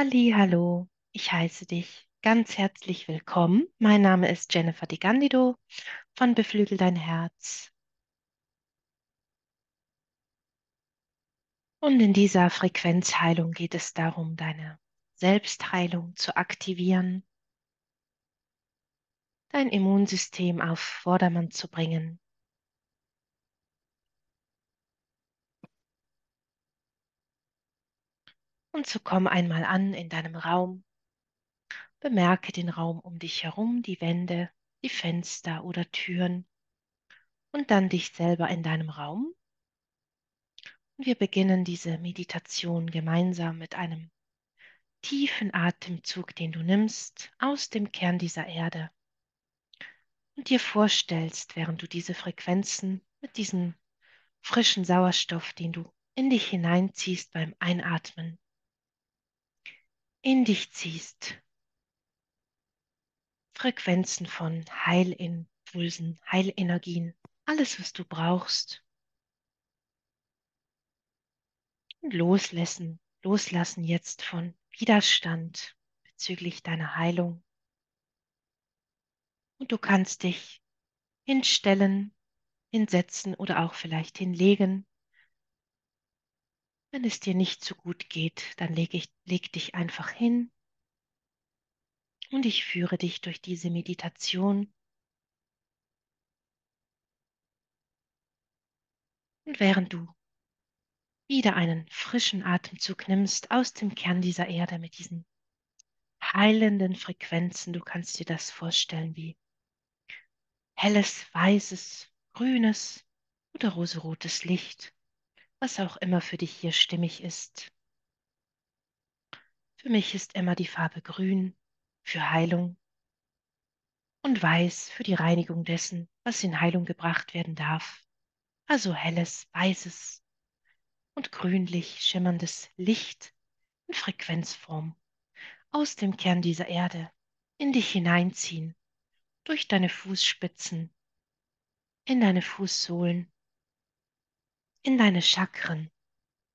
Ali, hallo, ich heiße dich ganz herzlich willkommen. Mein Name ist Jennifer Di Candido von Beflügel dein Herz. Und in dieser Frequenzheilung geht es darum, deine Selbstheilung zu aktivieren, dein Immunsystem auf Vordermann zu bringen. Und so komm einmal an in deinem Raum. Bemerke den Raum um dich herum, die Wände, die Fenster oder Türen und dann dich selber in deinem Raum. Und wir beginnen diese Meditation gemeinsam mit einem tiefen Atemzug, den du nimmst aus dem Kern dieser Erde und dir vorstellst, während du diese Frequenzen mit diesem frischen Sauerstoff, den du in dich hineinziehst beim Einatmen, in dich ziehst. Frequenzen von Heilimpulsen, Heilenergien, alles, was du brauchst. Und loslassen, loslassen jetzt von Widerstand bezüglich deiner Heilung. Und du kannst dich hinstellen, hinsetzen oder auch vielleicht hinlegen. Wenn es dir nicht so gut geht, dann leg, ich, leg dich einfach hin und ich führe dich durch diese Meditation. Und während du wieder einen frischen Atemzug nimmst aus dem Kern dieser Erde mit diesen heilenden Frequenzen, du kannst dir das vorstellen wie helles, weißes, grünes oder rosarotes Licht, was auch immer für dich hier stimmig ist. Für mich ist immer die Farbe grün für Heilung und weiß für die Reinigung dessen, was in Heilung gebracht werden darf. Also helles, weißes und grünlich schimmerndes Licht in Frequenzform aus dem Kern dieser Erde in dich hineinziehen durch deine Fußspitzen, in deine Fußsohlen, in deine Chakren,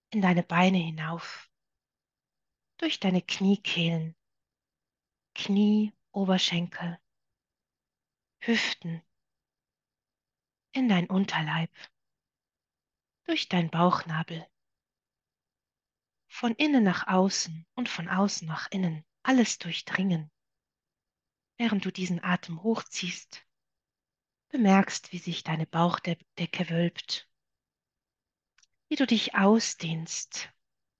in deine Beine hinauf, durch deine Kniekehlen, Knie, Oberschenkel, Hüften, in dein Unterleib, durch dein Bauchnabel, von innen nach außen und von außen nach innen, alles durchdringen. Während du diesen Atem hochziehst, bemerkst, wie sich deine Bauchdecke wölbt, wie du dich ausdehnst,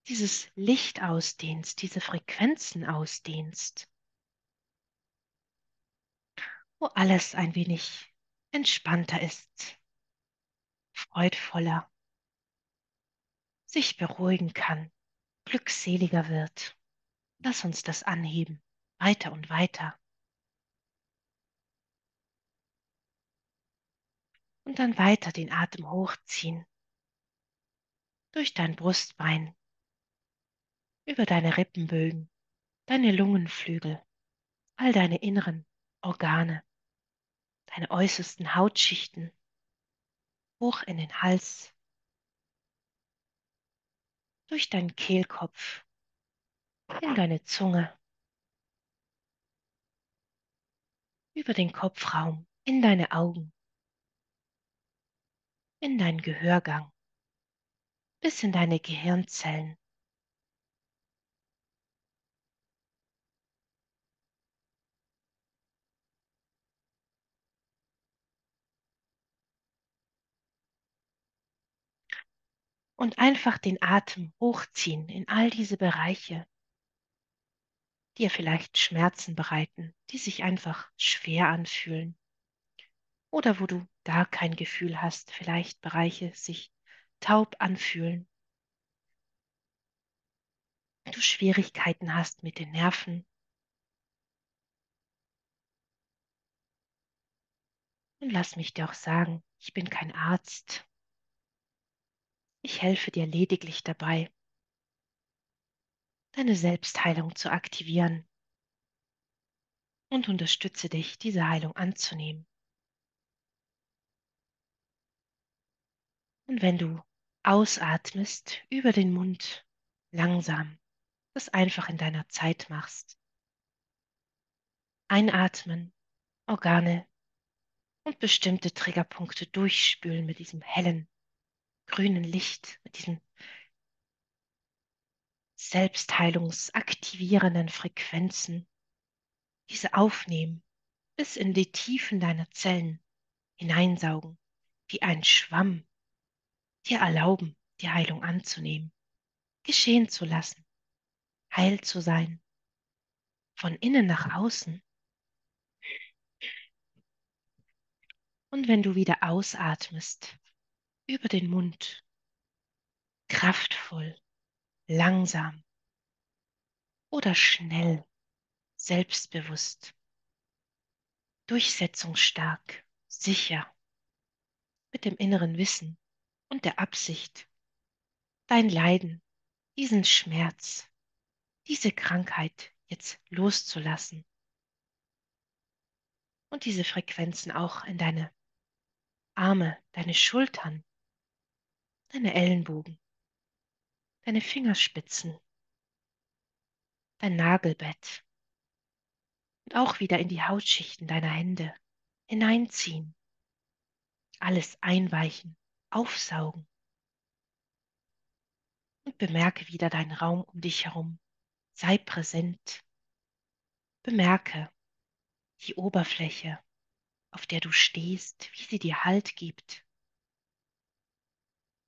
dieses Licht ausdehnst, diese Frequenzen ausdehnst, wo alles ein wenig entspannter ist, freudvoller, sich beruhigen kann, glückseliger wird. Lass uns das anheben, weiter und weiter. und dann weiter den Atem hochziehen durch dein Brustbein, über deine Rippenbögen, deine Lungenflügel, all deine inneren Organe, deine äußersten Hautschichten, hoch in den Hals, durch deinen Kehlkopf, in deine Zunge, über den Kopfraum, in deine Augen, in deinen Gehörgang, bis in deine Gehirnzellen. Und einfach den Atem hochziehen in all diese Bereiche, die dir vielleicht Schmerzen bereiten, die sich einfach schwer anfühlen oder wo du gar kein Gefühl hast, vielleicht Bereiche sich taub anfühlen, du Schwierigkeiten hast mit den Nerven. Und lass mich dir auch sagen, ich bin kein Arzt. Ich helfe dir lediglich dabei, deine Selbstheilung zu aktivieren und unterstütze dich, diese Heilung anzunehmen. Und wenn du ausatmest über den Mund langsam, das einfach in deiner Zeit machst. Einatmen, Organe und bestimmte Triggerpunkte durchspülen mit diesem hellen, grünen Licht, mit diesen selbstheilungsaktivierenden Frequenzen, diese aufnehmen bis in die Tiefen deiner Zellen hineinsaugen, wie ein Schwamm, dir erlauben, die Heilung anzunehmen, geschehen zu lassen, heil zu sein, von innen nach außen. Und wenn du wieder ausatmest, über den Mund, kraftvoll, langsam oder schnell, selbstbewusst, durchsetzungsstark, sicher, mit dem inneren Wissen und der Absicht, dein Leiden, diesen Schmerz, diese Krankheit jetzt loszulassen und diese Frequenzen auch in deine Arme, deine Schultern, deine Ellenbogen, deine Fingerspitzen, dein Nagelbett und auch wieder in die Hautschichten deiner Hände hineinziehen, alles einweichen, aufsaugen und bemerke wieder deinen Raum um dich herum. Sei präsent. Bemerke die Oberfläche, auf der du stehst, wie sie dir Halt gibt.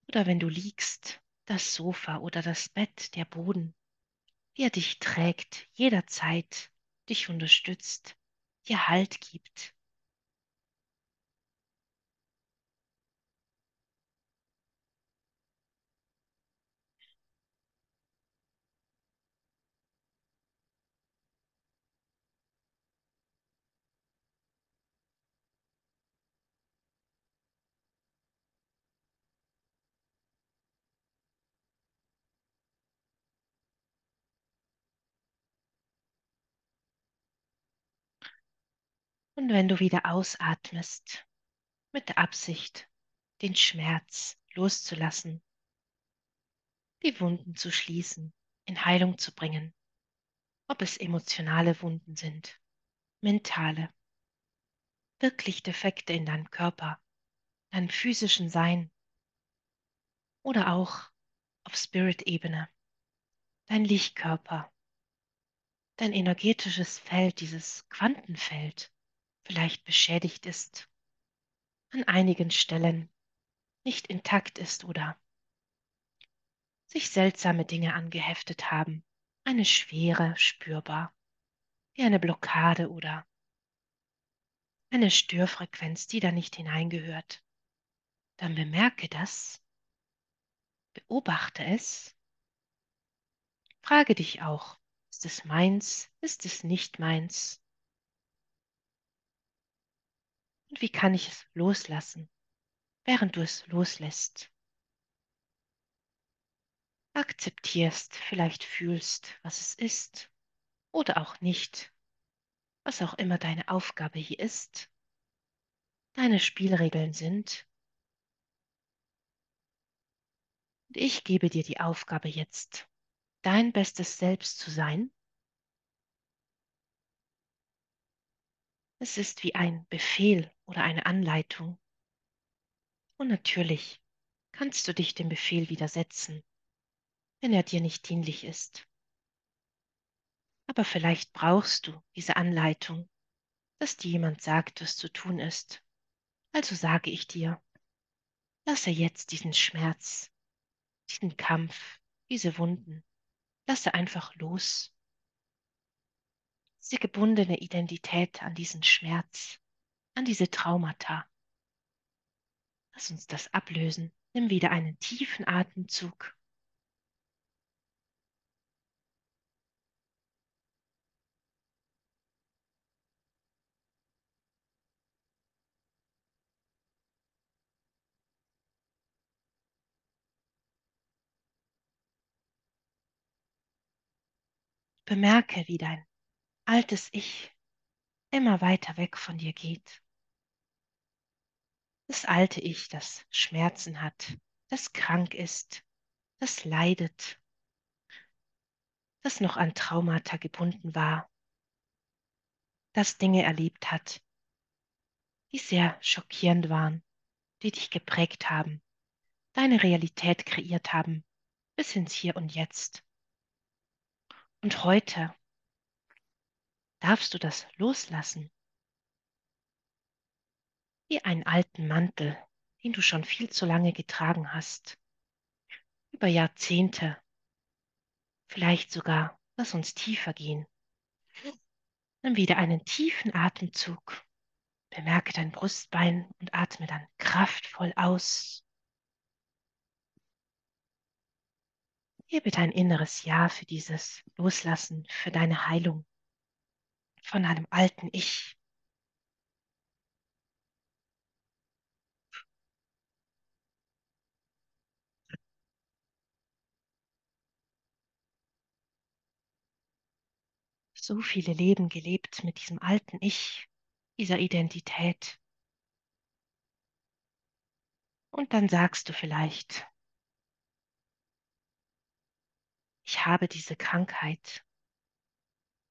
Oder wenn du liegst, das Sofa oder das Bett, der Boden, wie er dich trägt, jederzeit dich unterstützt, dir Halt gibt. Und wenn du wieder ausatmest, mit der Absicht, den Schmerz loszulassen, die Wunden zu schließen, in Heilung zu bringen, ob es emotionale Wunden sind, mentale, wirklich Defekte in deinem Körper, deinem physischen Sein. Oder auch auf Spirit-Ebene, dein Lichtkörper, dein energetisches Feld, dieses Quantenfeld, vielleicht beschädigt ist, an einigen Stellen nicht intakt ist oder sich seltsame Dinge angeheftet haben, eine Schwere spürbar, wie eine Blockade oder eine Störfrequenz, die da nicht hineingehört, dann bemerke das, beobachte es, frage dich auch, ist es meins, ist es nicht meins? Und wie kann ich es loslassen, während du es loslässt? Akzeptierst, vielleicht fühlst, was es ist oder auch nicht, was auch immer deine Aufgabe hier ist, deine Spielregeln sind. Und ich gebe dir die Aufgabe jetzt, dein bestes Selbst zu sein. Es ist wie ein Befehl oder eine Anleitung. Und natürlich kannst du dich dem Befehl widersetzen, wenn er dir nicht dienlich ist. Aber vielleicht brauchst du diese Anleitung, dass dir jemand sagt, was zu tun ist. Also sage ich dir, lasse jetzt diesen Schmerz, diesen Kampf, diese Wunden, lasse einfach los. Diese gebundene Identität an diesen Schmerz, an diese Traumata. Lass uns das ablösen. Nimm wieder einen tiefen Atemzug. Bemerke, wie dein altes Ich immer weiter weg von dir geht. Das alte Ich, das Schmerzen hat, das krank ist, das leidet, das noch an Traumata gebunden war, das Dinge erlebt hat, die sehr schockierend waren, die dich geprägt haben, deine Realität kreiert haben, bis ins Hier und Jetzt. Und heute darfst du das loslassen, wie einen alten Mantel, den du schon viel zu lange getragen hast, über Jahrzehnte, vielleicht sogar, lass uns tiefer gehen. Nimm wieder einen tiefen Atemzug, bemerke dein Brustbein und atme dann kraftvoll aus. Gebe dein inneres Ja für dieses Loslassen, für deine Heilung von einem alten Ich. So viele Leben gelebt mit diesem alten Ich, dieser Identität. Und dann sagst du vielleicht, ich habe diese Krankheit.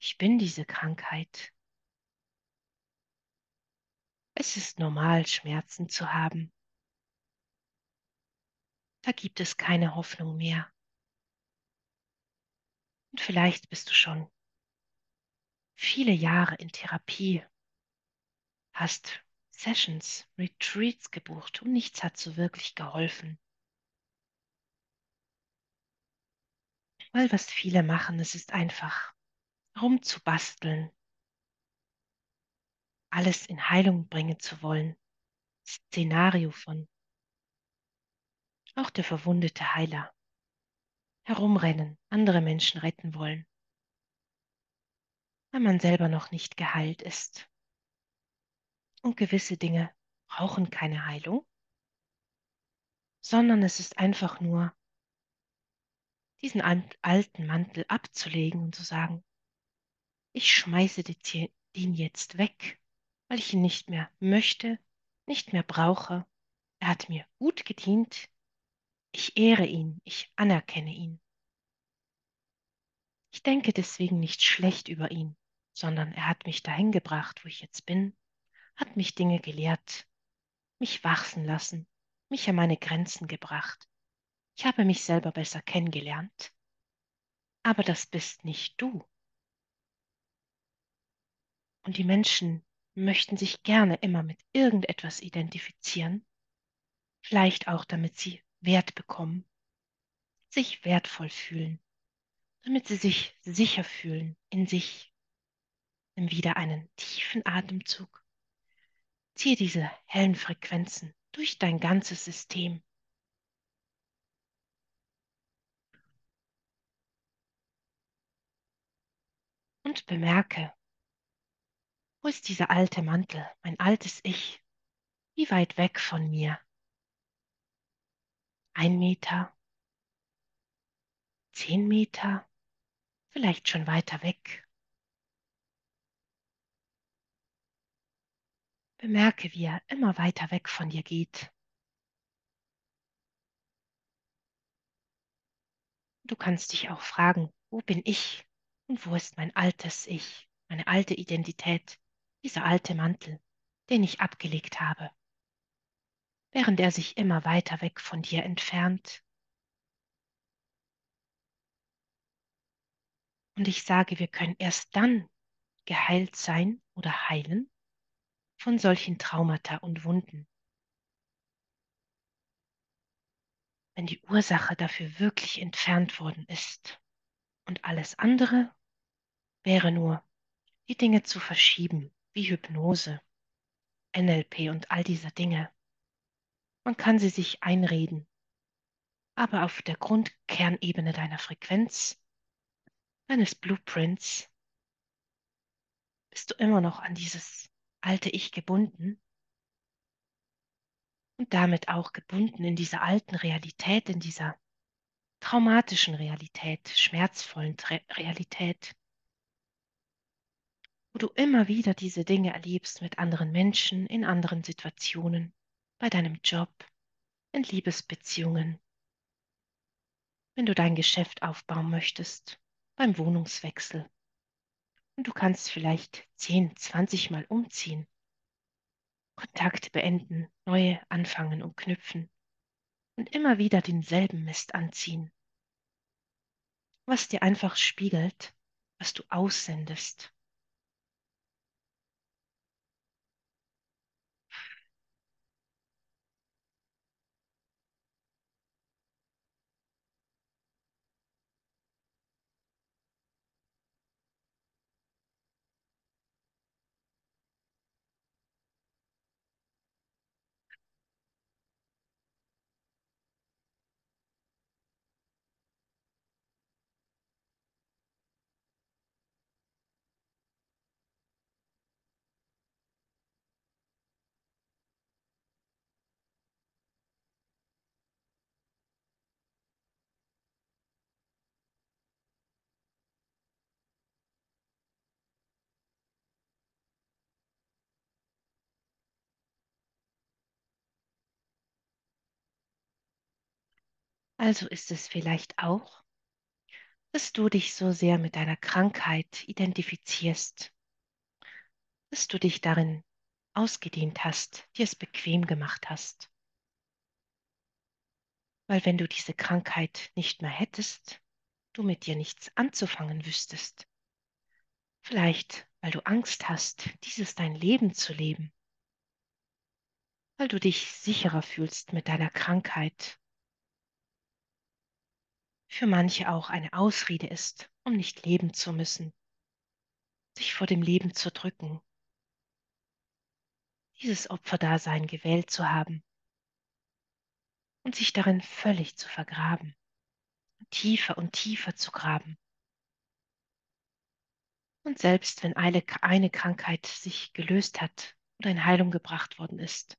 Ich bin diese Krankheit. Es ist normal, Schmerzen zu haben. Da gibt es keine Hoffnung mehr. Und vielleicht bist du schon viele Jahre in Therapie, hast Sessions, Retreats gebucht und nichts hat so wirklich geholfen. Weil was viele machen, es ist einfach rumzubasteln, alles in Heilung bringen zu wollen. Szenario von auch der verwundete Heiler. Herumrennen, andere Menschen retten wollen, weil man selber noch nicht geheilt ist. Und gewisse Dinge brauchen keine Heilung, sondern es ist einfach nur diesen alten Mantel abzulegen und zu sagen, ich schmeiße den jetzt weg, weil ich ihn nicht mehr möchte, nicht mehr brauche. Er hat mir gut gedient. Ich ehre ihn, ich anerkenne ihn. Ich denke deswegen nicht schlecht über ihn, sondern er hat mich dahin gebracht, wo ich jetzt bin, hat mich Dinge gelehrt, mich wachsen lassen, mich an meine Grenzen gebracht. Ich habe mich selber besser kennengelernt. Aber das bist nicht du. Und die Menschen möchten sich gerne immer mit irgendetwas identifizieren, vielleicht auch damit sie Wert bekommen, sich wertvoll fühlen, damit sie sich sicher fühlen in sich. Nimm wieder einen tiefen Atemzug. Ziehe diese hellen Frequenzen durch dein ganzes System. Und bemerke, wo ist dieser alte Mantel, mein altes Ich? Wie weit weg von mir? Ein Meter? Zehn Meter? Vielleicht schon weiter weg? Bemerke, wie er immer weiter weg von dir geht. Du kannst dich auch fragen, wo bin ich und wo ist mein altes Ich, meine alte Identität? Dieser alte Mantel, den ich abgelegt habe, während er sich immer weiter weg von dir entfernt. Und ich sage, wir können erst dann geheilt sein oder heilen von solchen Traumata und Wunden, wenn die Ursache dafür wirklich entfernt worden ist. Und alles andere wäre nur, die Dinge zu verschieben, wie Hypnose, NLP und all diese Dinge. Man kann sie sich einreden, aber auf der Grundkernebene deiner Frequenz, deines Blueprints, bist du immer noch an dieses alte Ich gebunden und damit auch gebunden in dieser alten Realität, in dieser traumatischen Realität, schmerzvollen Realität wo du immer wieder diese Dinge erlebst mit anderen Menschen, in anderen Situationen, bei deinem Job, in Liebesbeziehungen, wenn du dein Geschäft aufbauen möchtest, beim Wohnungswechsel. Und du kannst vielleicht 10, 20 Mal umziehen, Kontakte beenden, neue anfangen und knüpfen und immer wieder denselben Mist anziehen, was dir einfach spiegelt, was du aussendest. Also ist es vielleicht auch, dass du dich so sehr mit deiner Krankheit identifizierst, dass du dich darin ausgedehnt hast, dir es bequem gemacht hast. Weil wenn du diese Krankheit nicht mehr hättest, du mit dir nichts anzufangen wüsstest. Vielleicht, weil du Angst hast, dieses dein Leben zu leben. Weil du dich sicherer fühlst mit deiner Krankheit. Für manche auch eine Ausrede ist, um nicht leben zu müssen, sich vor dem Leben zu drücken, dieses Opferdasein gewählt zu haben. Und sich darin völlig zu vergraben, tiefer und tiefer zu graben. Und selbst wenn eine, Krankheit sich gelöst hat oder in Heilung gebracht worden ist,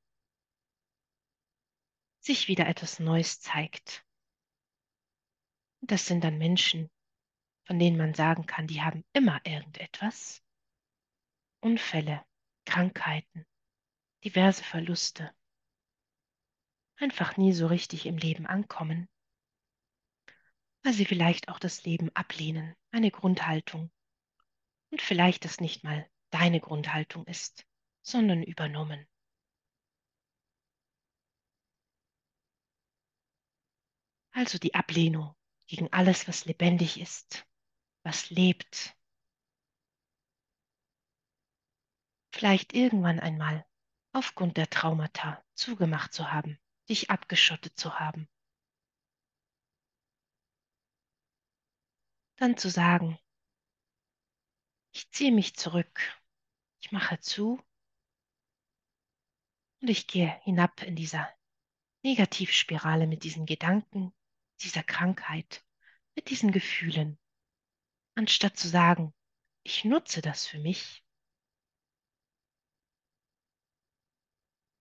sich wieder etwas Neues zeigt. Das sind dann Menschen, von denen man sagen kann, die haben immer irgendetwas. Unfälle, Krankheiten, diverse Verluste. Einfach nie so richtig im Leben ankommen, weil sie vielleicht auch das Leben ablehnen, eine Grundhaltung. Und vielleicht das nicht mal deine Grundhaltung ist, sondern übernommen. Also die Ablehnung gegen alles, was lebendig ist, was lebt. Vielleicht irgendwann einmal aufgrund der Traumata zugemacht zu haben, dich abgeschottet zu haben. Dann zu sagen, ich ziehe mich zurück, ich mache zu und ich gehe hinab in dieser Negativspirale mit diesen Gedanken, dieser Krankheit, mit diesen Gefühlen, anstatt zu sagen, ich nutze das für mich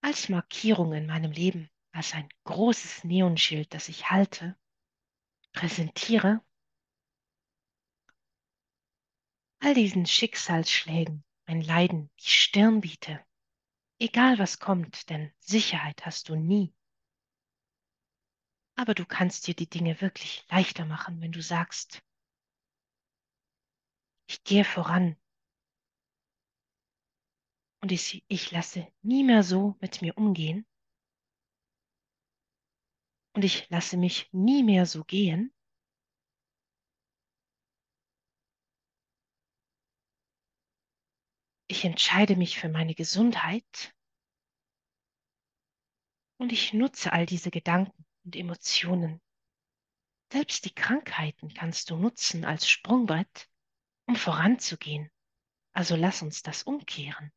als Markierung in meinem Leben, als ein großes Neonschild, das ich halte, präsentiere, all diesen Schicksalsschlägen, mein Leiden, die Stirn biete, egal was kommt, denn Sicherheit hast du nie. Aber du kannst dir die Dinge wirklich leichter machen, wenn du sagst, ich gehe voran. Und ich, ich lasse nie mehr so mit mir umgehen. Und ich lasse mich nie mehr so gehen. Ich entscheide mich für meine Gesundheit. Und ich nutze all diese Gedanken und Emotionen. Selbst die Krankheiten kannst du nutzen als Sprungbrett, um voranzugehen. Also lass uns das umkehren.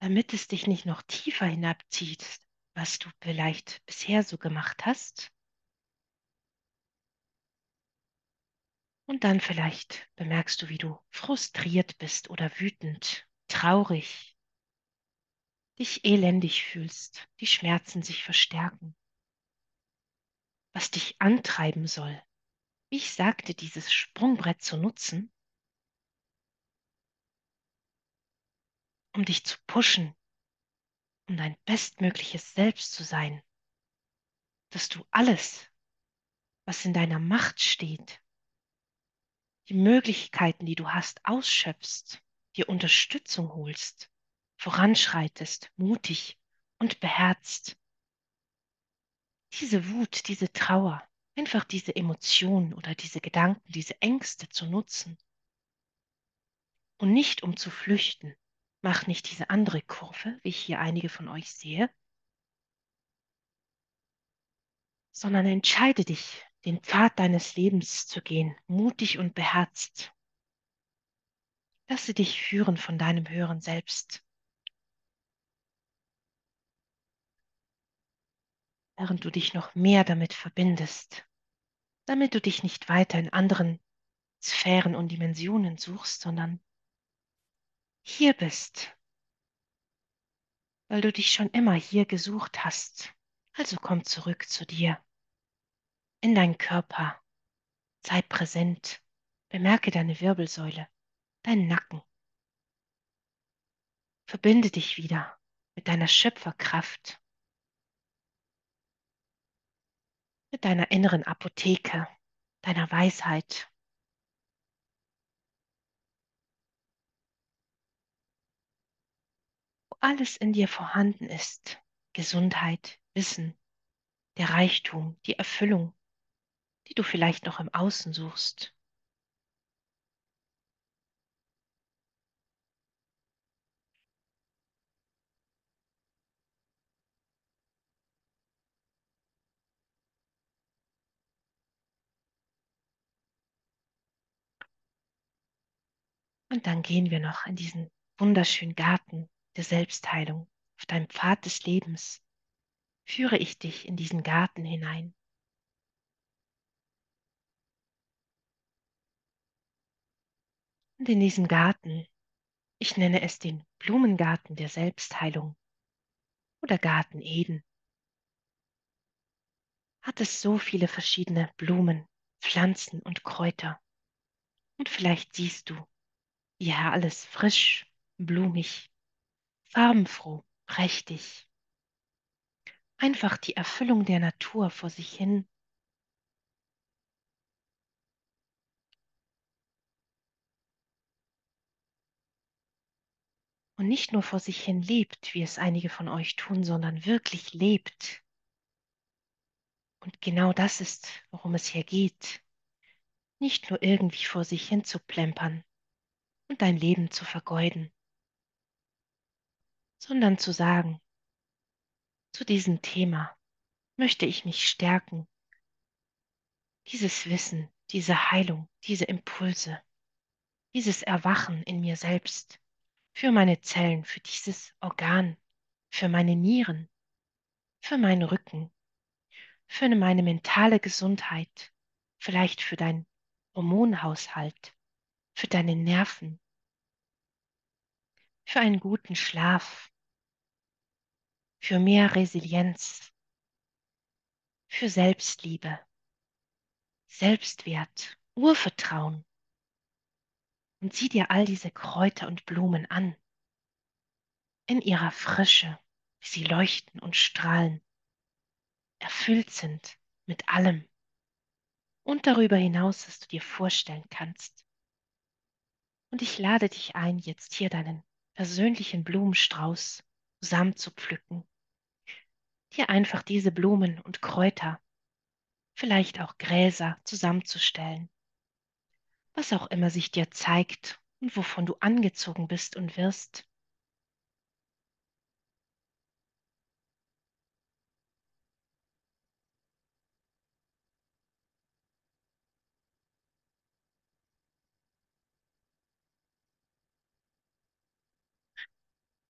Damit es dich nicht noch tiefer hinabzieht, was du vielleicht bisher so gemacht hast. Und dann vielleicht bemerkst du, wie du frustriert bist oder wütend, traurig, dich elendig fühlst, die Schmerzen sich verstärken. Was dich antreiben soll, wie ich sagte, dieses Sprungbrett zu nutzen, um dich zu pushen, um dein bestmögliches Selbst zu sein, dass du alles, was in deiner Macht steht, die Möglichkeiten, die du hast, ausschöpfst, dir Unterstützung holst, voranschreitest, mutig und beherzt. Diese Wut, diese Trauer, einfach diese Emotionen oder diese Gedanken, diese Ängste zu nutzen. Und nicht um zu flüchten. Mach nicht diese andere Kurve, wie ich hier einige von euch sehe, sondern entscheide dich, den Pfad deines Lebens zu gehen, mutig und beherzt. Lasse dich führen von deinem höheren Selbst. Während du dich noch mehr damit verbindest, damit du dich nicht weiter in anderen Sphären und Dimensionen suchst, sondern hier bist, weil du dich schon immer hier gesucht hast. Also komm zurück zu dir, in deinen Körper, sei präsent, bemerke deine Wirbelsäule, deinen Nacken. Verbinde dich wieder mit deiner Schöpferkraft, mit deiner inneren Apotheke, deiner Weisheit. Wo alles in dir vorhanden ist, Gesundheit, Wissen, der Reichtum, die Erfüllung, die du vielleicht noch im Außen suchst. Und dann gehen wir noch in diesen wunderschönen Garten der Selbstheilung, auf deinem Pfad des Lebens. Führe ich dich in diesen Garten hinein. Und in diesem Garten, ich nenne es den Blumengarten der Selbstheilung oder Garten Eden, hat es so viele verschiedene Blumen, Pflanzen und Kräuter. Und vielleicht siehst du, ja, alles frisch, blumig, farbenfroh, prächtig. Einfach die Erfüllung der Natur vor sich hin. Und nicht nur vor sich hin lebt, wie es einige von euch tun, sondern wirklich lebt. Und genau das ist, worum es hier geht. Nicht nur irgendwie vor sich hin zu plempern und dein Leben zu vergeuden, sondern zu sagen, zu diesem Thema möchte ich mich stärken. Dieses Wissen, diese Heilung, diese Impulse, dieses Erwachen in mir selbst, für meine Zellen, für dieses Organ, für meine Nieren, für meinen Rücken, für meine mentale Gesundheit, vielleicht für deinen Hormonhaushalt, für deine Nerven, für einen guten Schlaf, für mehr Resilienz, für Selbstliebe, Selbstwert, Urvertrauen. Und sieh dir all diese Kräuter und Blumen an, in ihrer Frische, wie sie leuchten und strahlen, erfüllt sind mit allem und darüber hinaus, was du dir vorstellen kannst. Und ich lade dich ein, jetzt hier deinen persönlichen Blumenstrauß zusammen zu pflücken, dir einfach diese Blumen und Kräuter, vielleicht auch Gräser zusammenzustellen, was auch immer sich dir zeigt und wovon du angezogen bist und wirst.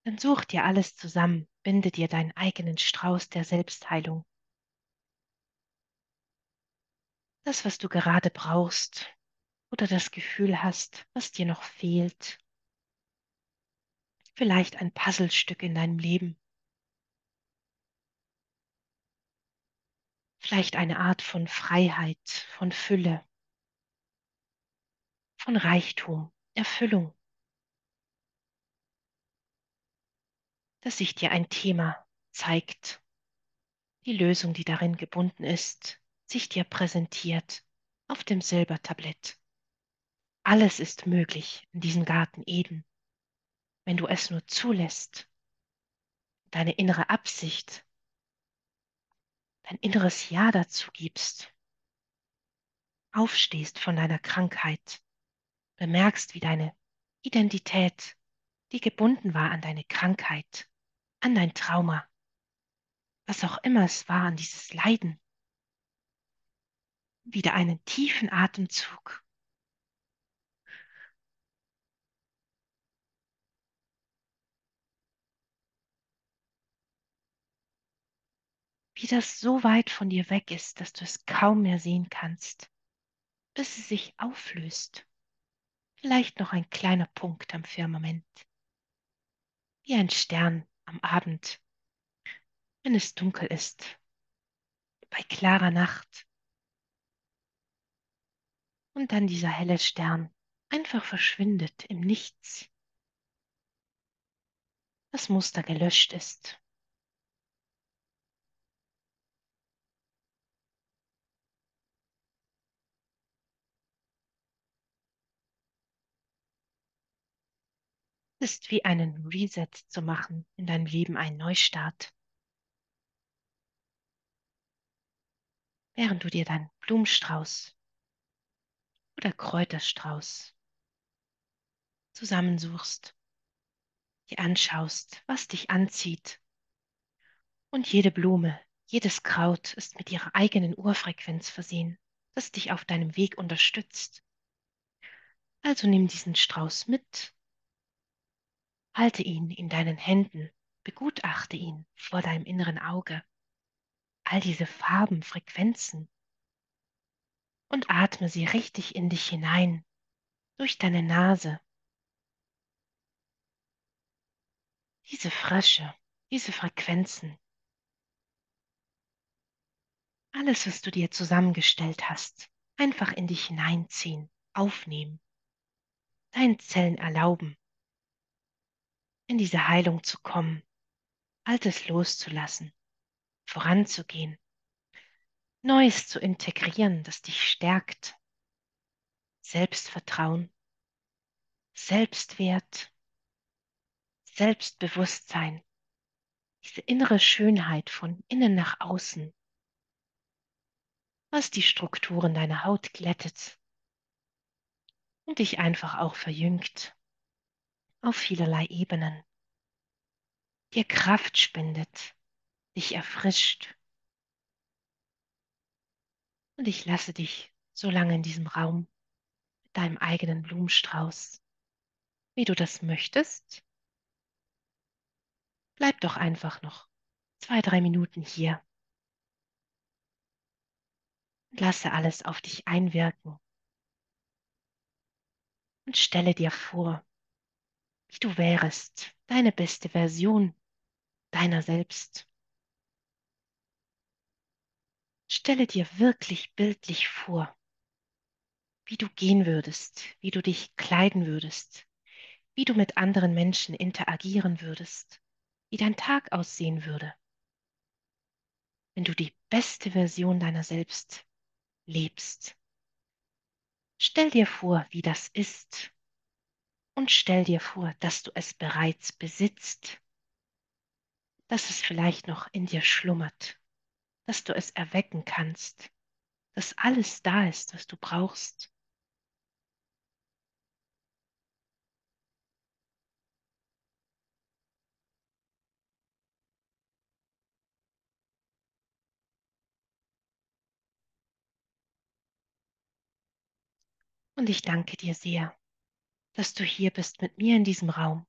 Dann such dir alles zusammen, binde dir deinen eigenen Strauß der Selbstheilung. Das, was du gerade brauchst oder das Gefühl hast, was dir noch fehlt. Vielleicht ein Puzzlestück in deinem Leben. Vielleicht eine Art von Freiheit, von Fülle, von Reichtum, Erfüllung. dass sich dir ein Thema zeigt, die Lösung, die darin gebunden ist, sich dir präsentiert auf dem Silbertablett. Alles ist möglich in diesem Garten Eden, wenn du es nur zulässt, deine innere Absicht, dein inneres Ja dazu gibst, aufstehst von deiner Krankheit, bemerkst, wie deine Identität, die gebunden war an deine Krankheit, an dein Trauma, was auch immer es war, an dieses Leiden, wieder einen tiefen Atemzug wie das so weit von dir weg ist, dass du es kaum mehr sehen kannst, bis es sich auflöst. Vielleicht noch ein kleiner Punkt am Firmament, wie ein Stern am Abend, wenn es dunkel ist, bei klarer Nacht. Und dann dieser helle Stern einfach verschwindet im Nichts. Das Muster gelöscht ist. Ist wie einen Reset zu machen in deinem Leben, einen Neustart. Während du dir deinen Blumenstrauß oder Kräuterstrauß zusammensuchst, dir anschaust, was dich anzieht. Und jede Blume, jedes Kraut ist mit ihrer eigenen Urfrequenz versehen, das dich auf deinem Weg unterstützt. Also nimm diesen Strauß mit Halte ihn in deinen Händen, begutachte ihn vor deinem inneren Auge. All diese Farben, Frequenzen. Und atme sie richtig in dich hinein, durch deine Nase. Diese Frösche, diese Frequenzen. Alles, was du dir zusammengestellt hast, einfach in dich hineinziehen, aufnehmen, deinen Zellen erlauben, in diese Heilung zu kommen, Altes loszulassen, voranzugehen, Neues zu integrieren, das dich stärkt, Selbstvertrauen, Selbstwert, Selbstbewusstsein, diese innere Schönheit von innen nach außen, was die Strukturen deiner Haut glättet und dich einfach auch verjüngt auf vielerlei Ebenen, dir Kraft spendet, dich erfrischt. Und ich lasse dich so lange in diesem Raum mit deinem eigenen Blumenstrauß, wie du das möchtest. Bleib doch einfach noch zwei, drei Minuten hier und lasse alles auf dich einwirken. Und stelle dir vor, wie du wärest, deine beste Version deiner selbst. Stelle dir wirklich bildlich vor, wie du gehen würdest, wie du dich kleiden würdest, wie du mit anderen Menschen interagieren würdest, wie dein Tag aussehen würde, wenn du die beste Version deiner selbst lebst. Stell dir vor, wie das ist und stell dir vor, dass du es bereits besitzt, dass es vielleicht noch in dir schlummert, dass du es erwecken kannst, dass alles da ist, was du brauchst. Und ich danke dir sehr, dass du hier bist mit mir in diesem Raum.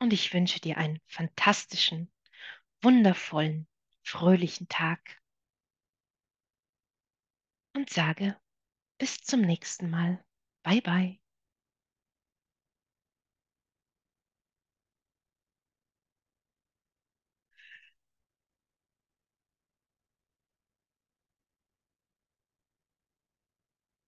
Und ich wünsche dir einen fantastischen, wundervollen, fröhlichen Tag. Und sage bis zum nächsten Mal. Bye bye.